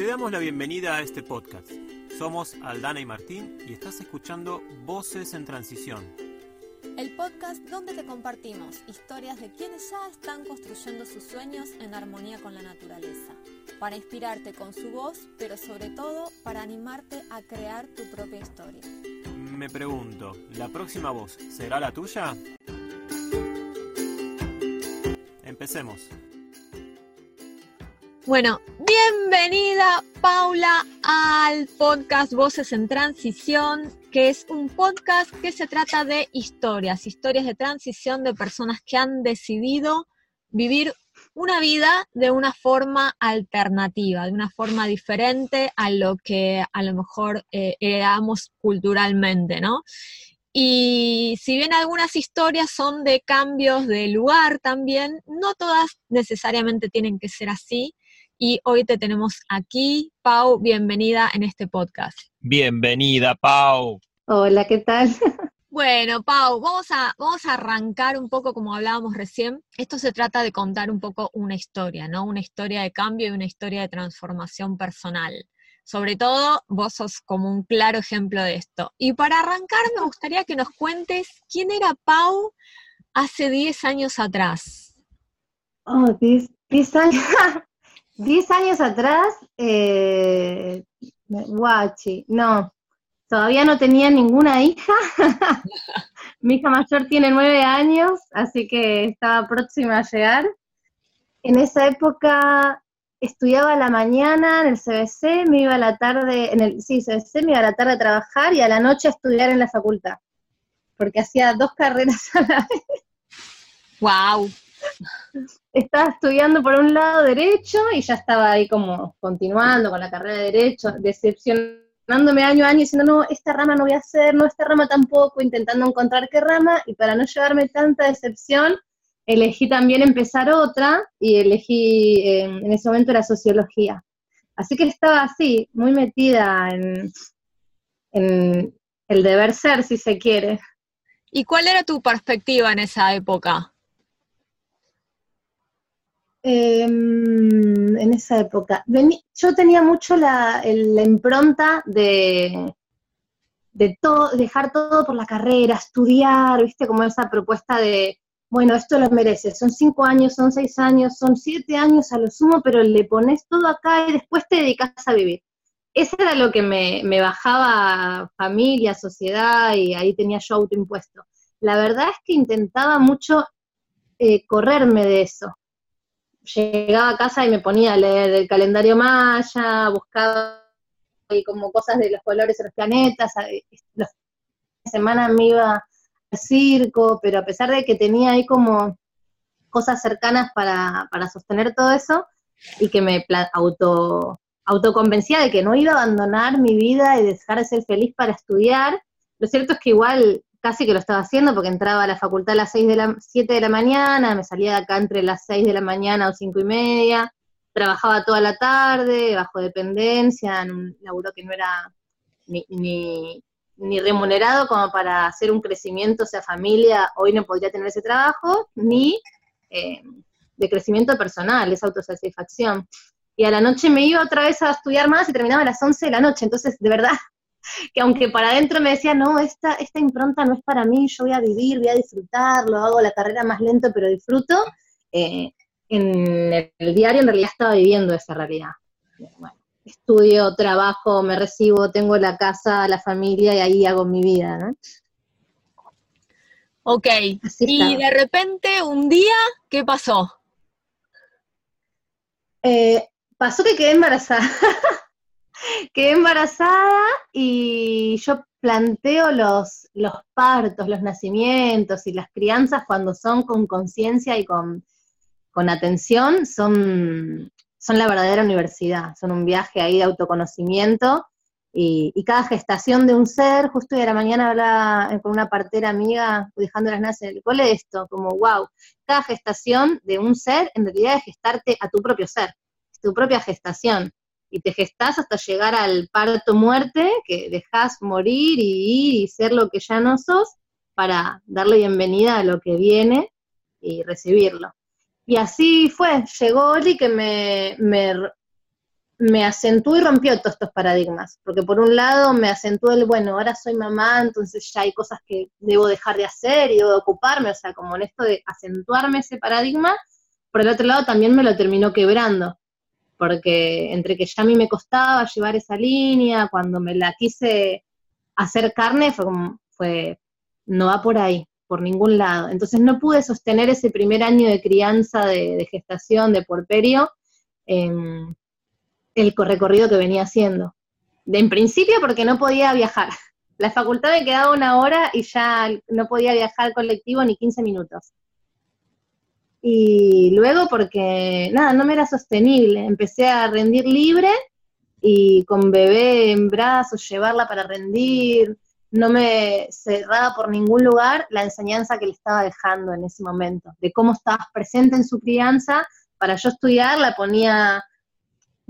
Te damos la bienvenida a este podcast. Somos Aldana y Martín y estás escuchando Voces en Transición. El podcast donde te compartimos historias de quienes ya están construyendo sus sueños en armonía con la naturaleza, para inspirarte con su voz, pero sobre todo para animarte a crear tu propia historia. Me pregunto, ¿la próxima voz será la tuya? Empecemos. Bueno, bienvenida Paula al podcast Voces en Transición, que es un podcast que se trata de historias, historias de transición de personas que han decidido vivir una vida de una forma alternativa, de una forma diferente a lo que a lo mejor eh, culturalmente, ¿no? Y si bien algunas historias son de cambios de lugar también, no todas necesariamente tienen que ser así y hoy te tenemos aquí. Pau, bienvenida en este podcast. Bienvenida, Pau. Hola, ¿qué tal? Bueno, Pau, vamos a, vamos a arrancar un poco como hablábamos recién. Esto se trata de contar un poco una historia, ¿no? Una historia de cambio y una historia de transformación personal. Sobre todo, vos sos como un claro ejemplo de esto. Y para arrancar, me gustaría que nos cuentes quién era Pau hace 10 años atrás. Oh, 10 años. Diez años atrás, eh, guachi, no, todavía no tenía ninguna hija. Mi hija mayor tiene nueve años, así que estaba próxima a llegar. En esa época estudiaba a la mañana en el CBC, me iba a la tarde, en el, sí, CBC, me iba a la tarde a trabajar y a la noche a estudiar en la facultad, porque hacía dos carreras a la vez. ¡Wow! Estaba estudiando por un lado derecho y ya estaba ahí como continuando con la carrera de derecho, decepcionándome año a año diciendo, no, esta rama no voy a hacer, no, esta rama tampoco, intentando encontrar qué rama, y para no llevarme tanta decepción, elegí también empezar otra y elegí, en ese momento era sociología. Así que estaba así, muy metida en el deber ser, si se quiere. ¿Y cuál era tu perspectiva en esa época? Em, en esa época. yo tenía mucho la, impronta de, dejar todo por la carrera, estudiar, viste, como esa propuesta de, bueno, esto lo merece, son cinco años, son seis años, son siete años a lo sumo, pero le pones todo acá y después te dedicas a vivir. Eso era lo que me, bajaba familia, sociedad, y ahí tenía yo autoimpuesto. La verdad es que intentaba mucho eh, correrme de eso llegaba a casa y me ponía a leer el calendario maya, buscaba y como cosas de los colores de los planetas, los semana me iba al circo, pero a pesar de que tenía ahí como cosas cercanas para, para sostener todo eso, y que me auto autoconvencía de que no iba a abandonar mi vida y dejar de ser feliz para estudiar. Lo cierto es que igual casi que lo estaba haciendo porque entraba a la facultad a las 6 de la, 7 de la mañana, me salía de acá entre las 6 de la mañana o 5 y media, trabajaba toda la tarde, bajo dependencia, en un laburo que no era ni, ni, remunerado como para hacer un crecimiento, o sea, familia, hoy no podría tener ese trabajo, ni eh, de crecimiento personal, esa autosatisfacción. Y a la noche me iba otra vez a estudiar más y terminaba a las 11 de la noche, entonces de verdad que aunque para adentro me decía, no, esta, esta impronta no es para mí, yo voy a vivir, voy a disfrutar, lo hago la carrera más lento, pero disfruto, eh, en el diario en realidad estaba viviendo esa realidad. Bueno, estudio, trabajo, me recibo, tengo la casa, la familia y ahí hago mi vida, ¿no? Ok, y de repente un día, ¿qué pasó? Eh, pasó que quedé embarazada. quedé embarazada y yo planteo los, partos, los nacimientos y las crianzas cuando son con conciencia y con, atención, son, son la verdadera universidad, son un viaje ahí de autoconocimiento y, cada gestación de un ser, justo hoy a la mañana hablaba con una partera amiga dejando las naces en el cole esto, como wow, cada gestación de un ser en realidad es gestarte a tu propio ser, es tu propia gestación y te gestás hasta llegar al parto muerte, que dejas morir y, y ser lo que ya no sos, para darle bienvenida a lo que viene y recibirlo. Y así fue, llegó Oli que me, me me acentuó y rompió todos estos paradigmas, porque por un lado me acentuó el, bueno, ahora soy mamá, entonces ya hay cosas que debo dejar de hacer y debo ocuparme, o sea, como en esto de acentuarme ese paradigma, por el otro lado también me lo terminó quebrando, porque entre que ya a mí me costaba llevar esa línea, cuando me la quise hacer carne, fue como, fue, no va por ahí, por ningún lado. Entonces no pude sostener ese primer año de crianza, de, gestación, de porperio, en el recorrido que venía haciendo. De, en principio porque no podía viajar. La facultad me quedaba una hora y ya no podía viajar colectivo ni 15 minutos. Y luego porque, nada, no me era sostenible. Empecé a rendir libre y con bebé en brazos, llevarla para rendir, no me cerraba por ningún lugar la enseñanza que le estaba dejando en ese momento, de cómo estabas presente en su crianza. Para yo estudiar la ponía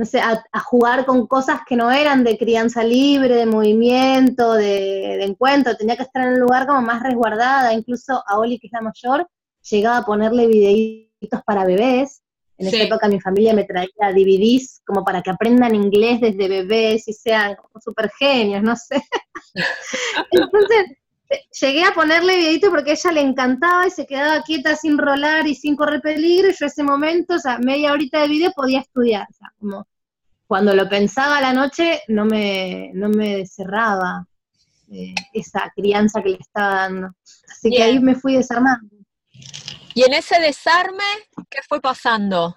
no sé, a, jugar con cosas que no eran de crianza libre, de movimiento, de, encuentro, tenía que estar en un lugar como más resguardada, incluso a Oli, que es la mayor, llegaba a ponerle videitos para bebés, en esa época mi familia me traía DVDs como para que aprendan inglés desde bebés y sean super genios, no sé. Entonces, llegué a ponerle videito porque a ella le encantaba y se quedaba quieta sin rolar y sin correr peligro, y yo ese momento, o sea, media horita de video podía estudiar, o sea, como cuando lo pensaba a la noche no me, no me cerraba eh, esa crianza que le estaba dando. Así que ahí me fui desarmando. Y en ese desarme, ¿qué fue pasando?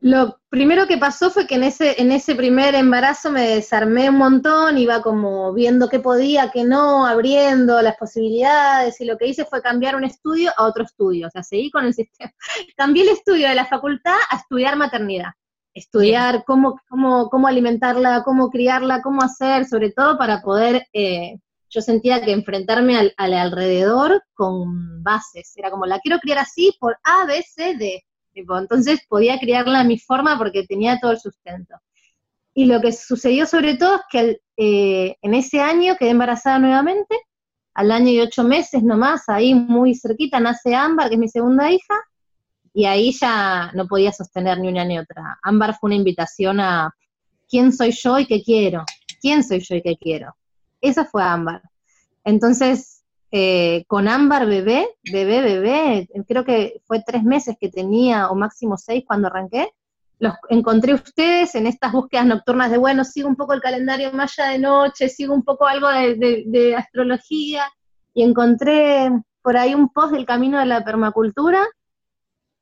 Lo primero que pasó fue que en ese, en ese primer embarazo me desarmé un montón, iba como viendo qué podía, qué no, abriendo las posibilidades, y lo que hice fue cambiar un estudio a otro estudio, o sea, seguí con el sistema. Cambié el estudio de la facultad a estudiar maternidad estudiar cómo, cómo, cómo alimentarla, cómo criarla, cómo hacer, sobre todo para poder, eh, yo sentía que enfrentarme al, alrededor con bases, era como, la quiero criar así por A, B, C, D, entonces podía criarla a mi forma porque tenía todo el sustento. Y lo que sucedió sobre todo es que eh, en ese año quedé embarazada nuevamente, al año y ocho meses nomás, ahí muy cerquita, nace Ámbar, que es mi segunda hija, y ahí ya no podía sostener ni una ni otra. Ámbar fue una invitación a quién soy yo y qué quiero, quién soy yo y qué quiero. Esa fue Ámbar. Entonces, eh, con Ámbar bebé, bebé, bebé, creo que fue tres meses que tenía, o máximo seis cuando arranqué, los encontré ustedes en estas búsquedas nocturnas de, bueno, sigo un poco el calendario maya de noche, sigo un poco algo de, de astrología, y encontré por ahí un post del camino de la permacultura,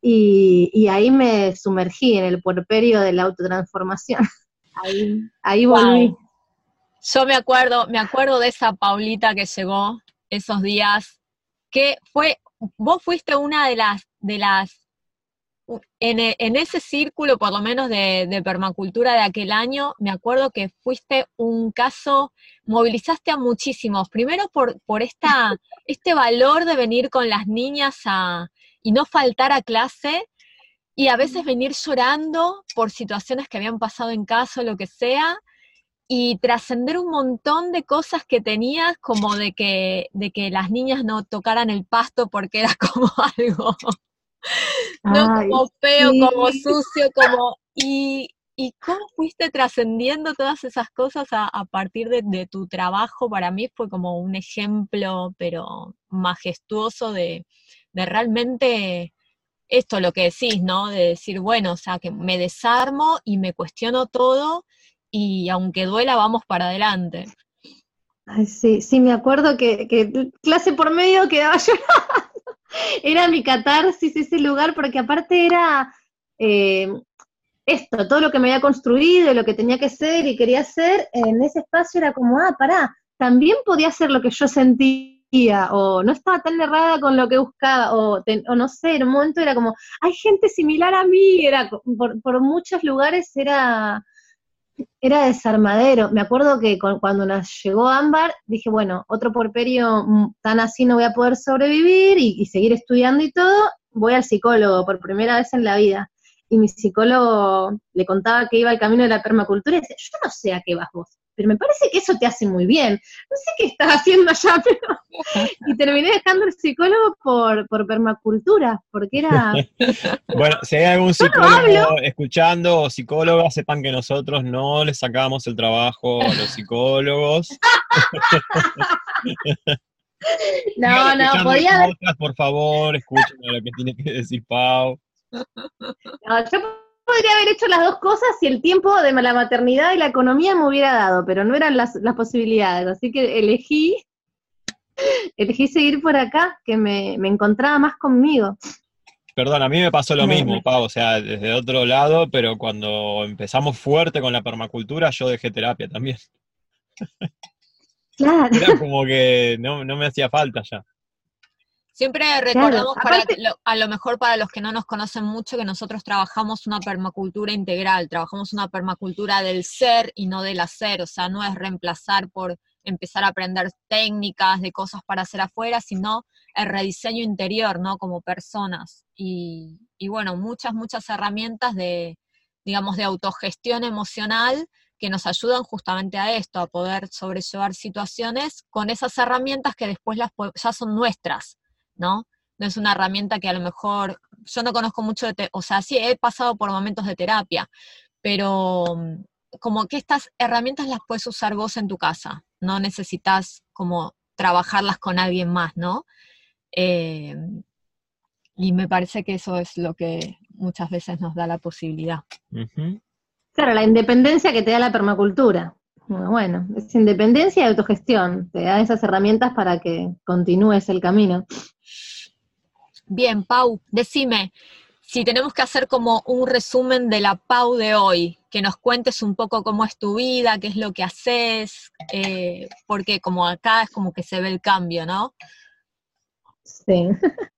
y, ahí me sumergí en el puerperio de la autotransformación. Ahí, ahí volví. Yo me acuerdo, me acuerdo de esa Paulita que llegó esos días, que fue, vos fuiste una de las, de las, en, en ese círculo por lo menos de, de, permacultura de aquel año, me acuerdo que fuiste un caso, movilizaste a muchísimos, primero por, por esta, este valor de venir con las niñas a, y no faltar a clase y a veces venir llorando por situaciones que habían pasado en casa o lo que sea, y trascender un montón de cosas que tenías, como de que, de que las niñas no tocaran el pasto porque era como algo, no como feo, como sucio, como... Y, ¿Y cómo fuiste trascendiendo todas esas cosas a, partir de, de, tu trabajo? Para mí fue como un ejemplo, pero majestuoso de, de realmente esto lo que decís, ¿no? De decir, bueno, o sea, que me desarmo y me cuestiono todo y aunque duela, vamos para adelante. Ay, sí, sí, me acuerdo que, clase por medio quedaba llorando. era mi catarsis ese lugar, porque aparte era eh, esto, todo lo que me había construido, lo que tenía que ser y quería ser, en ese espacio era como, ah, pará, también podía ser lo que yo sentía o no estaba tan errada con lo que buscaba, o, no sé, en un momento era como, hay gente similar a mí, era por, muchos lugares era, era desarmadero. Me acuerdo que cuando nos llegó Ámbar, dije, bueno, otro porperio mm, tan así no voy a poder sobrevivir y, y seguir estudiando y todo, voy al psicólogo por primera vez en la vida y mi psicólogo le contaba que iba al camino de la permacultura y decía, yo no sé a qué vas vos. Pero me parece que eso te hace muy bien. No sé qué estás haciendo allá, pero... Y terminé dejando el psicólogo por, por permacultura, porque era... bueno, si hay algún psicólogo escuchando o psicóloga, sepan que nosotros no les sacamos el trabajo a los psicólogos. no, no, podía haber... Por favor, escuchen lo que tiene que decir Pau. No, yo podría haber hecho las dos cosas si el tiempo de la maternidad y la economía me hubiera dado, pero no eran las, posibilidades, así que elegí, elegí seguir por acá, que me, encontraba más conmigo. Perdón, a mí me pasó lo mismo, Pau, o sea, desde otro lado, pero cuando empezamos fuerte con la permacultura, yo dejé terapia también. Claro. Era como que no, no me hacía falta ya. Siempre recordamos a lo mejor para los que no nos conocen mucho que nosotros trabajamos una permacultura integral, trabajamos una permacultura del ser y no del hacer, o sea, no es reemplazar por empezar a aprender técnicas de cosas para hacer afuera, sino el rediseño interior, ¿no? Como personas. Y, y bueno, muchas, muchas herramientas de, digamos, de autogestión emocional que nos ayudan justamente a esto, a poder sobrellevar situaciones con esas herramientas que después las, ya son nuestras ¿no? No es una herramienta que a lo mejor, yo no conozco mucho de, o sea, sí he pasado por momentos de terapia, pero mm, como que estas herramientas las puedes usar vos en tu casa, no necesitas como trabajarlas con alguien más, ¿no? Eh, y me parece que eso es lo que muchas veces nos da la posibilidad. Claro, la independencia que te da la permacultura. Bueno, es independencia y autogestión, te da esas herramientas para que continúes el camino. Bien, Pau, decime, si tenemos que hacer como un resumen de la Pau de hoy, que nos cuentes un poco cómo es tu vida, qué es lo que haces, eh, porque como acá es como que se ve el cambio, ¿no? Sí.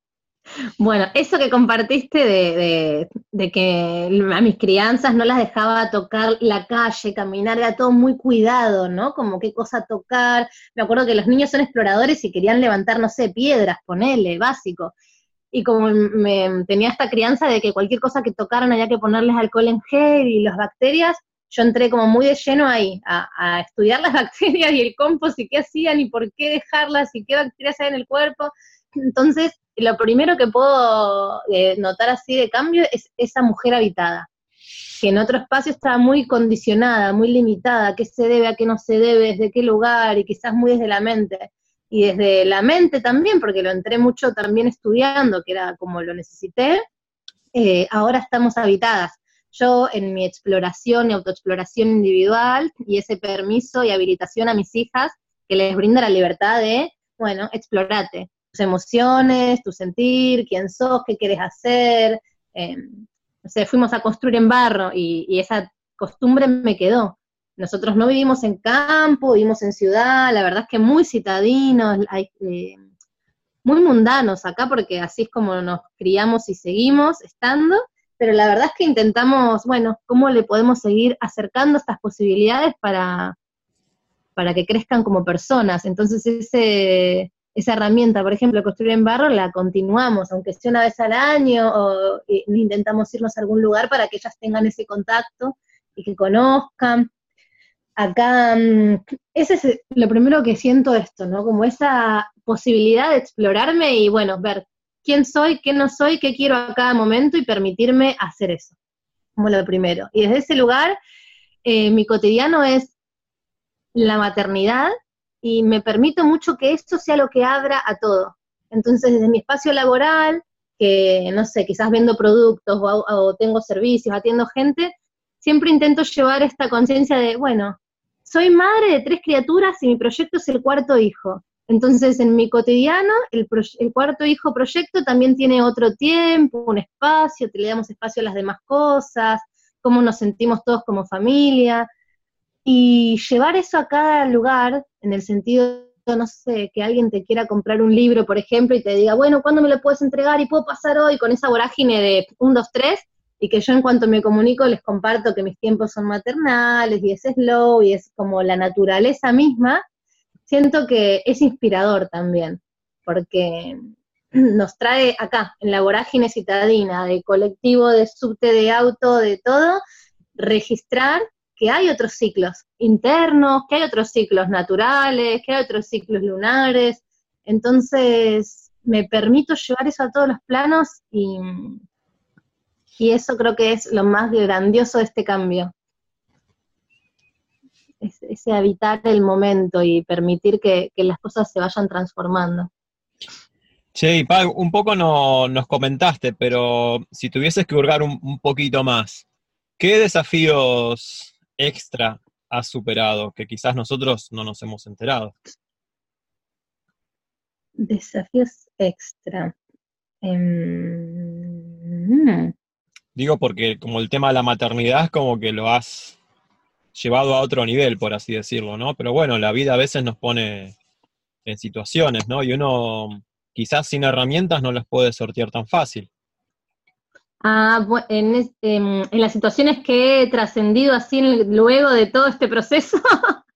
Bueno, eso que compartiste de, de, que a mis crianzas no las dejaba tocar la calle, caminar, era todo muy cuidado, ¿no? Como qué cosa tocar. Me acuerdo que los niños son exploradores y querían levantar, no sé, piedras, ponele, básico y como me, tenía esta crianza de que cualquier cosa que tocaran había que ponerles alcohol en gel y las bacterias, yo entré como muy de lleno ahí, a, estudiar las bacterias y el compost y qué hacían y por qué dejarlas y qué bacterias hay en el cuerpo. Entonces, lo primero que puedo eh, notar así de cambio es esa mujer habitada, que en otro espacio estaba muy condicionada, muy limitada, qué se debe, a qué no se debe, desde qué lugar y quizás muy desde la mente y desde la mente también, porque lo entré mucho también estudiando, que era como lo necesité, eh, ahora estamos habitadas. Yo en mi exploración y autoexploración individual y ese permiso y habilitación a mis hijas que les brinda la libertad de, bueno, explorate tus emociones, tu sentir, quién sos, qué quieres hacer. Eh, fuimos a construir en barro y esa costumbre me quedó. Nosotros no vivimos en campo, vivimos en ciudad, la verdad es que muy citadinos, eh, muy mundanos acá, porque así es como nos criamos y seguimos estando, pero la verdad es que intentamos, bueno, cómo le podemos seguir acercando estas posibilidades para, para que crezcan como personas. Entonces ese, esa herramienta, por ejemplo, construir en barro, la continuamos, aunque sea una vez al año, o intentamos irnos a algún lugar para que ellas tengan ese contacto y que conozcan acá, mm, ese es lo primero que siento esto, ¿no? Como esa posibilidad de explorarme y, bueno, ver quién soy, qué no soy, qué quiero a cada momento y permitirme hacer eso, como lo primero. Y desde ese lugar, eh, mi cotidiano es la maternidad y me permito mucho que esto sea lo que abra a todo. Entonces, desde mi espacio laboral, que no sé, quizás vendo productos o, o tengo servicios, atiendo gente, siempre intento llevar esta conciencia de, bueno, soy madre de tres criaturas y mi proyecto es el cuarto hijo. Entonces, en mi cotidiano, el, cuarto hijo proyecto también tiene otro tiempo, un espacio, te le damos espacio a las demás cosas, cómo nos sentimos todos como familia. Y llevar eso a cada lugar, en el sentido, no sé, que alguien te quiera comprar un libro, por ejemplo, y te diga, bueno, ¿cuándo me lo puedes entregar? Y puedo pasar hoy con esa vorágine de un, dos, tres, y que yo en cuanto me comunico les comparto que mis tiempos son maternales y es slow y es como la naturaleza misma, siento que es inspirador también, porque nos trae acá, en la vorágine citadina, de colectivo, de subte, de auto, de todo, registrar que hay otros ciclos internos, que hay otros ciclos naturales, que hay otros ciclos lunares. Entonces, me permito llevar eso a todos los planos y, y eso creo que es lo más grandioso de este cambio. ese habitar el momento y permitir que, las cosas se vayan transformando. Che, y un poco no, nos comentaste, pero si tuvieses que hurgar un, poquito más, ¿qué desafíos extra has superado que quizás nosotros no nos hemos enterado? Desafíos extra. Em, Digo porque como el tema de la maternidad es como que lo has llevado a otro nivel, por así decirlo, ¿no? Pero bueno, la vida a veces nos pone en situaciones, ¿no? Y uno quizás sin herramientas no las puede sortear tan fácil. Ah, en, en, las situaciones que he trascendido así luego de todo este proceso,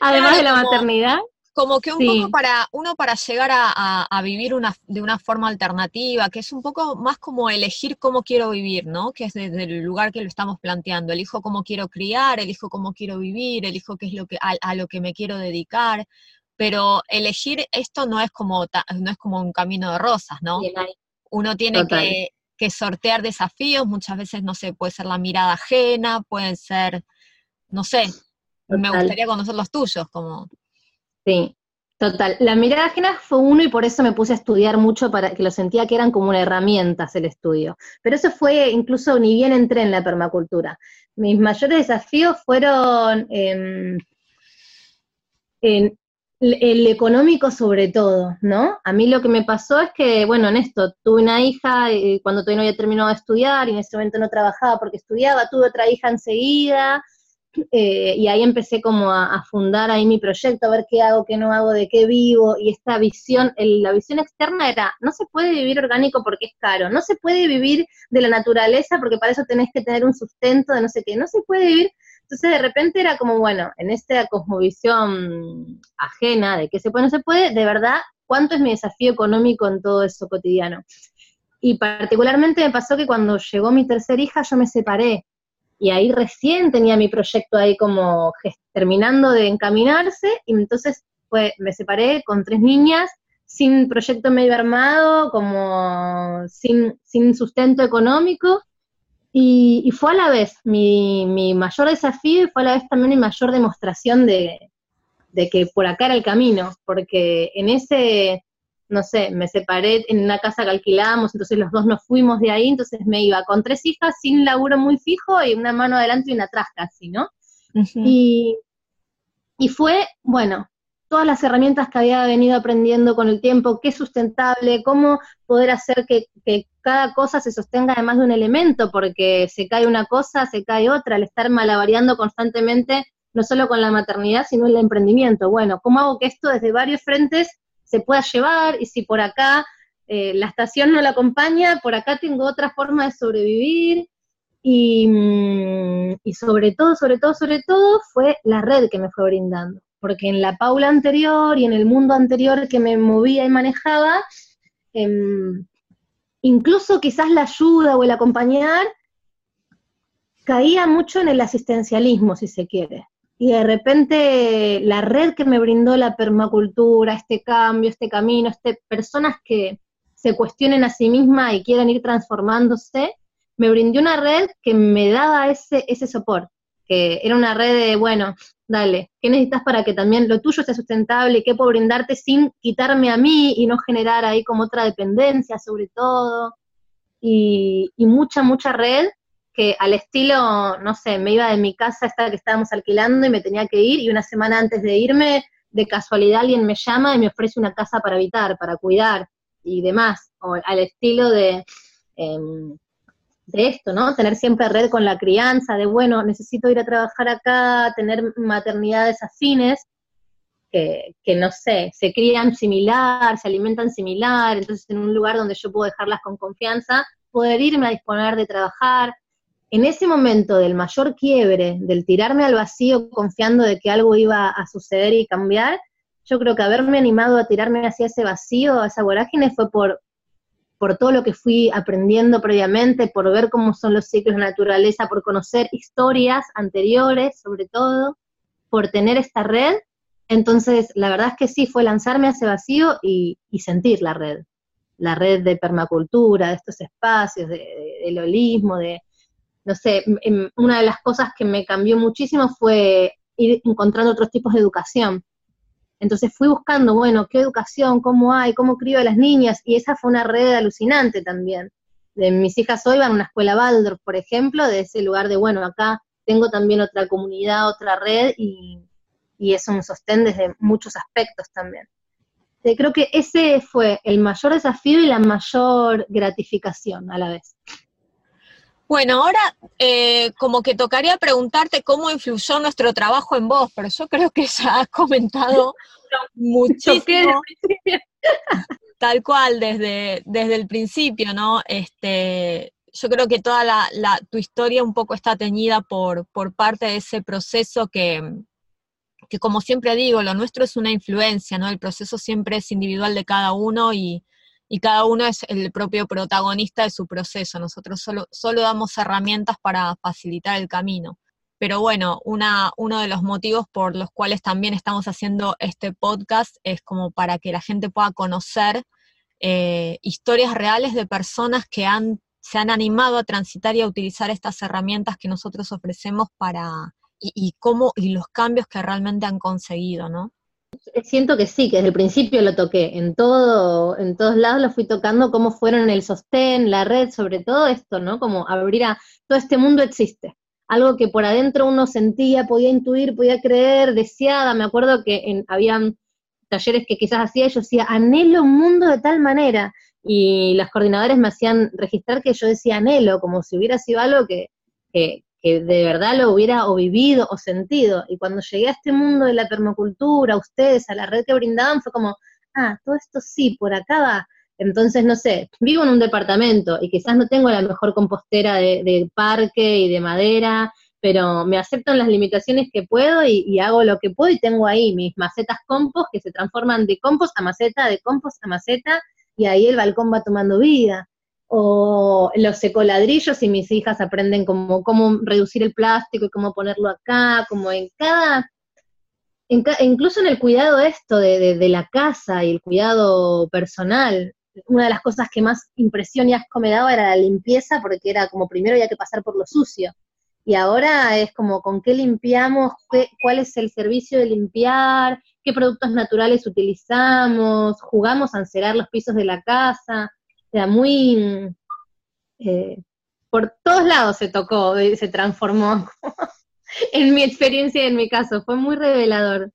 además de la maternidad. Como que un poco para uno para llegar a, vivir una, de una forma alternativa, que es un poco más como elegir cómo quiero vivir, ¿no? Que es desde el lugar que lo estamos planteando. Elijo cómo quiero criar, elijo cómo quiero vivir, elijo qué es lo que, a, lo que me quiero dedicar. Pero elegir esto no es como, no es como un camino de rosas, ¿no? Uno tiene que, que sortear desafíos, muchas veces, no sé, puede ser la mirada ajena, pueden ser, no sé, me gustaría conocer los tuyos, como... Sí, total. La mirada ajena fue uno y por eso me puse a estudiar mucho para que lo sentía que eran como una herramienta el estudio. Pero eso fue incluso ni bien entré en la permacultura. Mis mayores desafíos fueron en, el económico sobre todo, ¿no? A mí lo que me pasó es que, bueno, en esto, tuve una hija eh, cuando todavía no había terminado de estudiar y en ese momento no trabajaba porque estudiaba, tuve otra hija enseguida, eh, y ahí empecé como a, fundar ahí mi proyecto, a ver qué hago, qué no hago, de qué vivo, y esta visión, la visión externa era, no se puede vivir orgánico porque es caro, no se puede vivir de la naturaleza porque para eso tenés que tener un sustento de no sé qué, no se puede vivir, entonces de repente era como, bueno, en esta cosmovisión ajena de qué se puede, no se puede, de verdad, ¿cuánto es mi desafío económico en todo eso cotidiano? Y particularmente me pasó que cuando llegó mi tercera hija yo me separé, y ahí recién tenía mi proyecto ahí como terminando de encaminarse, y entonces pues, me separé con tres niñas, sin proyecto medio armado, como sin, sin sustento económico, y, fue a la vez mi, mi, mayor desafío y fue a la vez también mi mayor demostración de, de que por acá era el camino, porque en ese no sé, me separé en una casa que alquilábamos, entonces los dos nos fuimos de ahí, entonces me iba con tres hijas sin laburo muy fijo y una mano adelante y una atrás casi, ¿no? y, y fue, bueno, todas las herramientas que había venido aprendiendo con el tiempo, qué es sustentable, cómo poder hacer que, que, cada cosa se sostenga además de un elemento, porque se cae una cosa, se cae otra, al estar malavariando constantemente, no solo con la maternidad, sino el emprendimiento. Bueno, ¿cómo hago que esto desde varios frentes se pueda llevar y si por acá eh, la estación no la acompaña, por acá tengo otra forma de sobrevivir. Y, mm, y, sobre todo, sobre todo, sobre todo fue la red que me fue brindando, porque en la Paula anterior y en el mundo anterior que me movía y manejaba, em, incluso quizás la ayuda o el acompañar caía mucho en el asistencialismo, si se quiere y de repente la red que me brindó la permacultura, este cambio, este camino, este, personas que se cuestionen a sí mismas y quieran ir transformándose, me brindó una red que me daba ese, ese soporte, que era una red de, bueno, dale, ¿qué necesitas para que también lo tuyo sea sustentable? ¿Qué puedo brindarte sin quitarme a mí y no generar ahí como otra dependencia sobre todo? Y, y mucha, mucha red que al estilo, no sé, me iba de mi casa esta que estábamos alquilando y me tenía que ir y una semana antes de irme, de casualidad alguien me llama y me ofrece una casa para habitar, para cuidar y demás, o al estilo de, em, de esto, ¿no? Tener siempre red con la crianza, de bueno, necesito ir a trabajar acá, tener maternidades afines, que, que, no sé, se crían similar, se alimentan similar, entonces en un lugar donde yo puedo dejarlas con confianza, poder irme a disponer de trabajar, en ese momento del mayor quiebre, del tirarme al vacío confiando de que algo iba a suceder y cambiar, yo creo que haberme animado a tirarme hacia ese vacío, a esa vorágine, fue por, por todo lo que fui aprendiendo previamente, por ver cómo son los ciclos de naturaleza, por conocer historias anteriores, sobre todo, por tener esta red. Entonces, la verdad es que sí, fue lanzarme a ese vacío y, sentir la red, la red de permacultura, de estos espacios, de, del holismo, de, no sé, una de las cosas que me cambió muchísimo fue ir encontrando otros tipos de educación entonces fui buscando, bueno, qué educación, cómo hay, cómo crío a las niñas, y esa fue una red alucinante también. De mis hijas hoy van a una escuela Waldorf, por ejemplo, de ese lugar de, bueno, acá tengo también otra comunidad, otra red, y, y es un sostén desde muchos aspectos también. Eh, creo que ese fue el mayor desafío y la mayor gratificación a la vez. Bueno, ahora eh, como que tocaría preguntarte cómo influyó nuestro trabajo en vos, pero yo creo que ya has comentado muchísimo. Tal cual, desde, desde el principio, ¿no? Este, yo creo que toda la, tu historia un poco está teñida por, por parte de ese proceso que, que, como siempre digo, lo nuestro es una influencia, ¿no? El proceso siempre es individual de cada uno y, y cada uno es el propio protagonista de su proceso. Nosotros solo, solo damos herramientas para facilitar el camino. Pero bueno, una, uno de los motivos por los cuales también estamos haciendo este podcast es como para que la gente pueda conocer eh, historias reales de personas que han, se han animado a transitar y a utilizar estas herramientas que nosotros ofrecemos para, y, y cómo, y los cambios que realmente han conseguido, ¿no? Siento que sí, que desde el principio lo toqué, en todo, en todos lados lo fui tocando, cómo fueron el sostén, la red, sobre todo esto, ¿no? Como abrir a, todo este mundo existe, algo que por adentro uno sentía, podía intuir, podía creer, deseaba, me acuerdo que en, habían talleres que quizás hacía, yo decía, anhelo un mundo de tal manera, y las coordinadores me hacían registrar que yo decía anhelo, como si hubiera sido algo que, que de verdad lo hubiera o vivido o sentido. Y cuando llegué a este mundo de la permacultura, a ustedes, a la red que brindaban, fue como, ah, todo esto sí, por acá va. Entonces, no sé, vivo en un departamento y quizás no tengo la mejor compostera de, parque y de madera, pero me acepto en las limitaciones que puedo y, y, hago lo que puedo y tengo ahí mis macetas compost que se transforman de compost a maceta, de compost a maceta, y ahí el balcón va tomando vida o los ecoladrillos y mis hijas aprenden cómo, cómo reducir el plástico y cómo ponerlo acá, como en cada, incluso en el cuidado esto de, de, la casa y el cuidado personal, una de las cosas que más impresión y asco me daba era la limpieza, porque era como primero había que pasar por lo sucio. Y ahora es como con qué limpiamos, cuál es el servicio de limpiar, qué productos naturales utilizamos, jugamos a encerar los pisos de la casa sea, muy... Eh, por todos lados se tocó, se transformó. en mi experiencia y en mi caso, fue muy revelador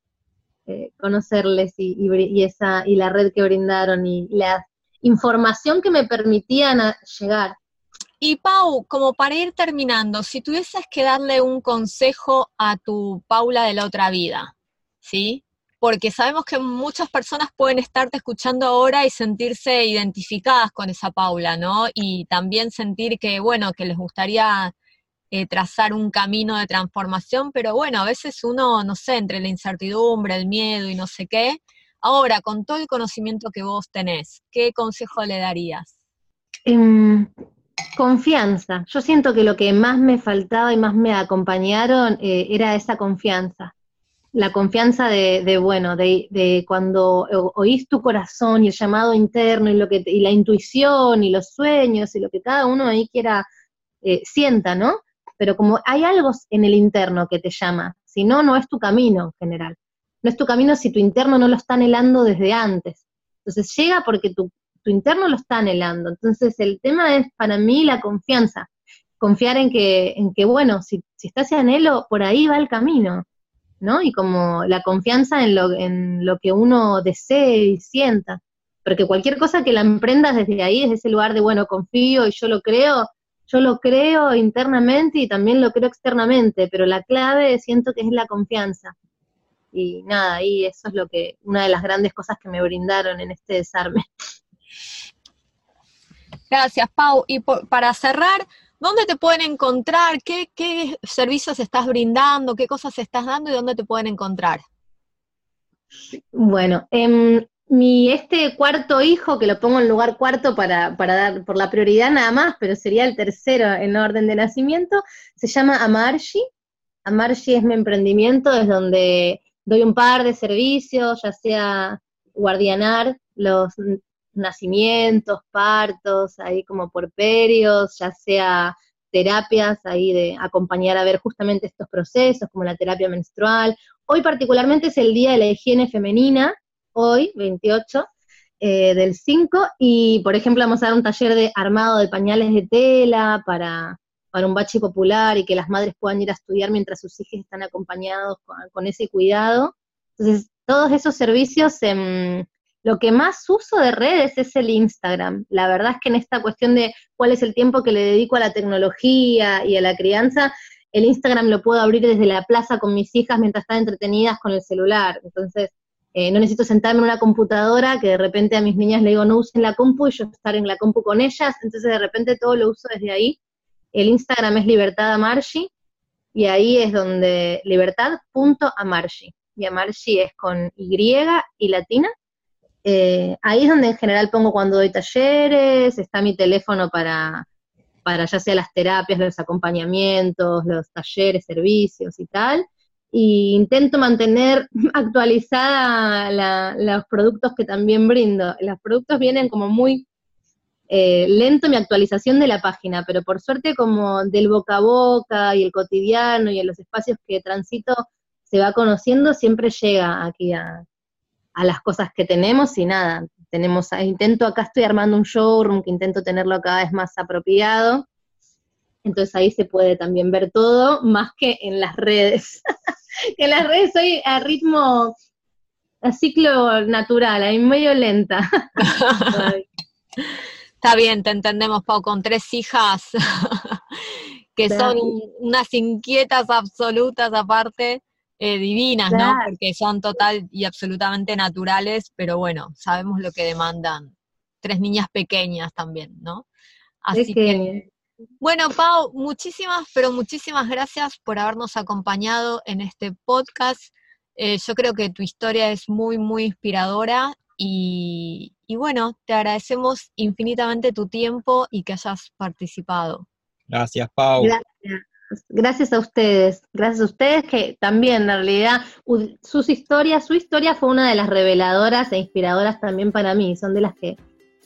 eh, conocerles y, esa, y la red que brindaron y la información que me permitían llegar. Y Pau, como para ir terminando, si tuvieses que darle un consejo a tu Paula de la otra vida, ¿sí? Porque sabemos que muchas personas pueden estarte escuchando ahora y sentirse identificadas con esa Paula, ¿no? Y también sentir que, bueno, que les gustaría eh, trazar un camino de transformación, pero bueno, a veces uno, no sé, entre la incertidumbre, el miedo y no sé qué. Ahora, con todo el conocimiento que vos tenés, ¿qué consejo le darías? Em, confianza. Yo siento que lo que más me faltaba y más me acompañaron eh, era esa confianza la confianza de, bueno, de, cuando oís tu corazón y el llamado interno y, lo que, y la intuición y los sueños y lo que cada uno ahí quiera, eh, sienta, ¿no? Pero como hay algo en el interno que te llama, si no, no es tu camino en general. No es tu camino si tu interno no lo está anhelando desde antes. Entonces llega porque tu, interno lo está anhelando. Entonces el tema es para mí la confianza. Confiar en que, en que bueno, si, si está ese anhelo, por ahí va el camino ¿no? Y como la confianza en lo, en lo que uno desee y sienta. Porque cualquier cosa que la emprendas desde ahí, desde ese lugar de, bueno, confío y yo lo creo, yo lo creo internamente y también lo creo externamente, pero la clave siento que es la confianza. Y nada, y eso es lo que, una de las grandes cosas que me brindaron en este desarme. Gracias, Pau. Y para cerrar, ¿Dónde te pueden encontrar? ¿Qué, servicios estás brindando? ¿Qué cosas estás dando y dónde te pueden encontrar? Bueno, em, mi este cuarto hijo, que lo pongo en lugar cuarto para, para dar por la prioridad nada más, pero sería el tercero en orden de nacimiento, se llama Amarshi. Amarshi es mi emprendimiento, es donde doy un par de servicios, ya sea guardianar los nacimientos, partos, ahí como por periodos, ya sea terapias ahí de acompañar a ver justamente estos procesos, como la terapia menstrual. Hoy particularmente es el Día de la Higiene Femenina, hoy, 28 eh, del 5, y por ejemplo vamos a dar un taller de armado de pañales de tela para, para un bache popular y que las madres puedan ir a estudiar mientras sus hijos están acompañados con, ese cuidado. Entonces, todos esos servicios, lo que más uso de redes es el Instagram. La verdad es que en esta cuestión de cuál es el tiempo que le dedico a la tecnología y a la crianza, el Instagram lo puedo abrir desde la plaza con mis hijas mientras están entretenidas con el celular. Entonces, eh, no necesito sentarme en una computadora que de repente a mis niñas le digo no usen la compu y yo estar en la compu con ellas, entonces de repente todo lo uso desde ahí. El Instagram es libertad amargi y ahí es donde libertad.amargi. Y amargi es con Y y latina. Eh, ahí es donde en general pongo cuando doy talleres, está mi teléfono para, para ya sea las terapias, los acompañamientos, los talleres, servicios y tal y intento mantener actualizada los productos que también brindo. Los productos vienen como muy eh, lento mi actualización de la página, pero por suerte como del boca a boca y el cotidiano y en los espacios que transito se va conociendo, siempre llega aquí a, a las cosas que tenemos y nada, tenemos, intento, acá estoy armando un showroom que intento tenerlo cada vez más apropiado, entonces ahí se puede también ver todo, más que en las redes. que en las redes soy a ritmo, a ciclo natural, ahí medio lenta. Está bien, te entendemos, Pau, con tres hijas que son unas inquietas absolutas aparte, eh, divinas, ¿no? Porque son total y absolutamente naturales, pero bueno, sabemos lo que demandan tres niñas pequeñas también, ¿no? Así que bueno, Pau, muchísimas, pero muchísimas gracias por habernos acompañado en este podcast. Eh, yo creo que tu historia es muy, muy inspiradora y, bueno, te agradecemos infinitamente tu tiempo y que hayas participado. Gracias, Pau. Gracias. Gracias a ustedes, gracias a ustedes que también en realidad sus historias, su historia fue una de las reveladoras e inspiradoras también para mí, son de las que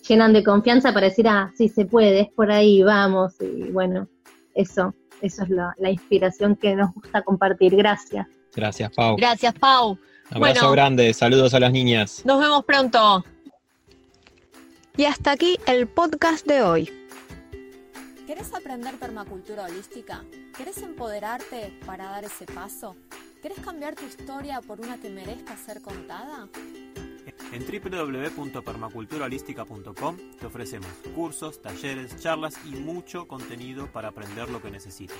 llenan de confianza para decir, ah, sí se puede, es por ahí, vamos, y bueno, eso, eso es la, inspiración que nos gusta compartir. Gracias. Gracias, Pau. Gracias, Pau. Abrazo grande, saludos a las niñas. Nos vemos pronto. Y hasta aquí el podcast de hoy. ¿Querés aprender permacultura holística? ¿Querés empoderarte para dar ese paso? ¿Querés cambiar tu historia por una que merezca ser contada? En www.permaculturalística.com te ofrecemos cursos, talleres, charlas y mucho contenido para aprender lo que necesites.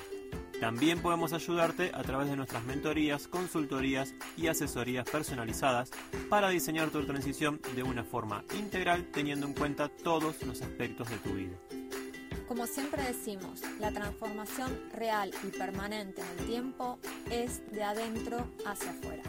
También podemos ayudarte a través de nuestras mentorías, consultorías y asesorías personalizadas para diseñar tu transición de una forma integral teniendo en cuenta todos los aspectos de tu vida. Como siempre decimos, la transformación real y permanente en el tiempo es de adentro hacia afuera.